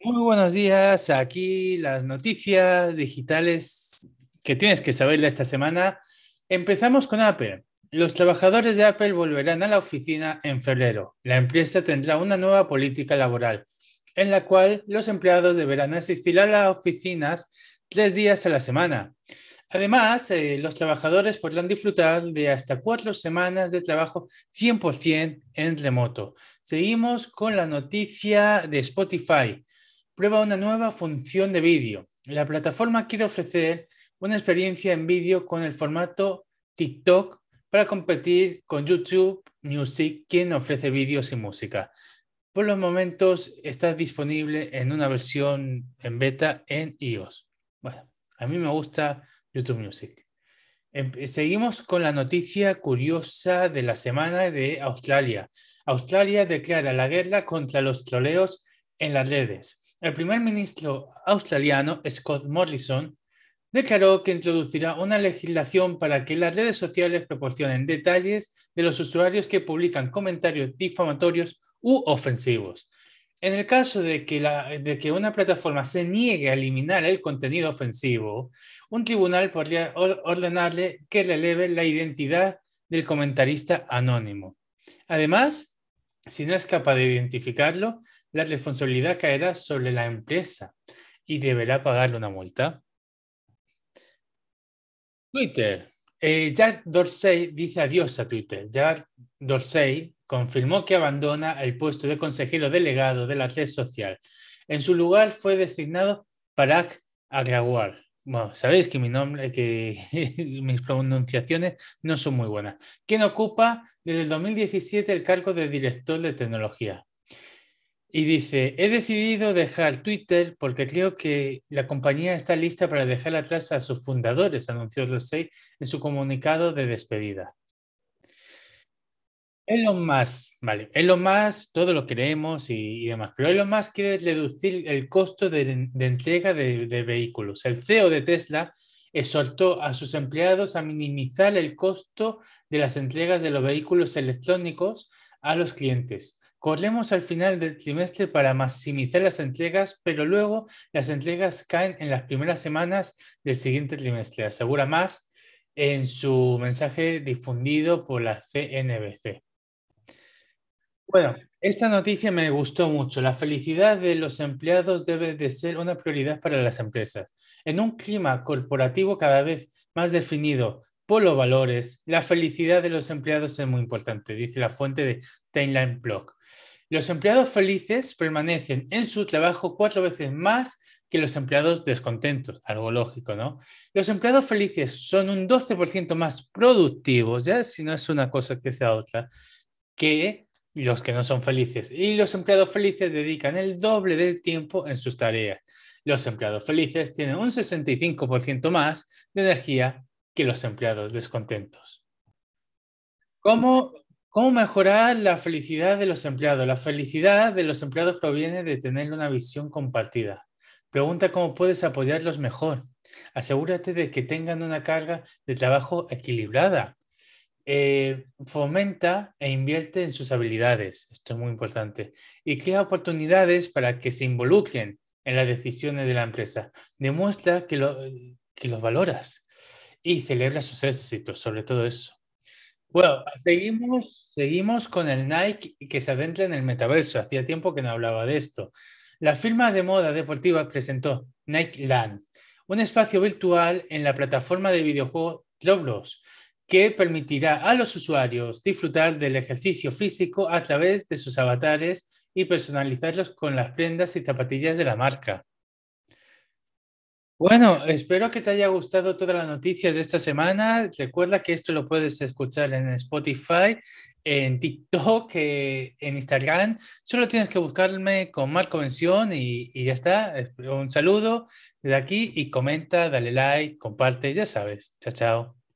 Muy buenos días. Aquí las noticias digitales que tienes que saber esta semana. Empezamos con Apple. Los trabajadores de Apple volverán a la oficina en febrero. La empresa tendrá una nueva política laboral en la cual los empleados deberán asistir a las oficinas tres días a la semana. Además, eh, los trabajadores podrán disfrutar de hasta cuatro semanas de trabajo 100% en remoto. Seguimos con la noticia de Spotify. Prueba una nueva función de vídeo. La plataforma quiere ofrecer una experiencia en vídeo con el formato TikTok para competir con YouTube Music, quien ofrece vídeos y música. Por los momentos está disponible en una versión en beta en iOS. Bueno, a mí me gusta YouTube Music. Em, seguimos con la noticia curiosa de la semana de Australia. Australia declara la guerra contra los troleos en las redes. El primer ministro australiano, Scott Morrison, declaró que introducirá una legislación para que las redes sociales proporcionen detalles de los usuarios que publican comentarios difamatorios u ofensivos. En el caso de que, una plataforma se niegue a eliminar el contenido ofensivo, un tribunal podría ordenarle que releve la identidad del comentarista anónimo. Además, si no es capaz de identificarlo, la responsabilidad caerá sobre la empresa y deberá pagarle una multa. Twitter. Eh, Jack Dorsey dice adiós a Twitter. Jack Dorsey confirmó que abandona el puesto de consejero delegado de la red social. En su lugar fue designado Parag Agrawal. Bueno, sabéis que mi nombre, que mis pronunciaciones no son muy buenas. Quien ocupa desde el 2017 el cargo de director de tecnología. Y dice, he decidido dejar Twitter porque creo que la compañía está lista para dejar atrás a sus fundadores, anunció Rosey en su comunicado de despedida. Elon Musk, vale, Elon Musk, todo lo queremos y, demás, pero Elon Musk quiere reducir el costo de, entrega de, de, vehículos. El CEO de Tesla exhortó a sus empleados a minimizar el costo de las entregas de los vehículos electrónicos a los clientes. Corremos al final del trimestre para maximizar las entregas, pero luego las entregas caen en las primeras semanas del siguiente trimestre, asegura más en su mensaje difundido por la CNBC. Bueno, esta noticia me gustó mucho. La felicidad de los empleados debe de ser una prioridad para las empresas. En un clima corporativo cada vez más definido por los valores, la felicidad de los empleados es muy importante, dice la fuente de Timeline Blog. Los empleados felices permanecen en su trabajo cuatro veces más que los empleados descontentos, algo lógico, ¿no? Los empleados felices son un 12% más productivos, ya si no es una cosa que sea otra, que los que no son felices. Y los empleados felices dedican el doble del tiempo en sus tareas. Los empleados felices tienen un 65% más de energía que los empleados descontentos. ¿Cómo, ¿Cómo mejorar la felicidad de los empleados? La felicidad de los empleados proviene de tener una visión compartida. Pregunta cómo puedes apoyarlos mejor. Asegúrate de que tengan una carga de trabajo equilibrada. Eh, fomenta e invierte en sus habilidades. Esto es muy importante. Y crea oportunidades para que se involucren en las decisiones de la empresa. Demuestra que, que los valoras y celebra sus éxitos, sobre todo eso. Bueno, seguimos, seguimos con el Nike que se adentra en el metaverso. Hacía tiempo que no hablaba de esto. La firma de moda deportiva presentó Nike Land, un espacio virtual en la plataforma de videojuegos Roblox que permitirá a los usuarios disfrutar del ejercicio físico a través de sus avatares y personalizarlos con las prendas y zapatillas de la marca. Bueno, espero que te haya gustado todas las noticias de esta semana. Recuerda que esto lo puedes escuchar en Spotify, en TikTok, eh, en Instagram. Solo tienes que buscarme con Marco Mención y, y, ya está. Un saludo desde aquí y comenta, dale like, comparte, ya sabes. Chao, chao.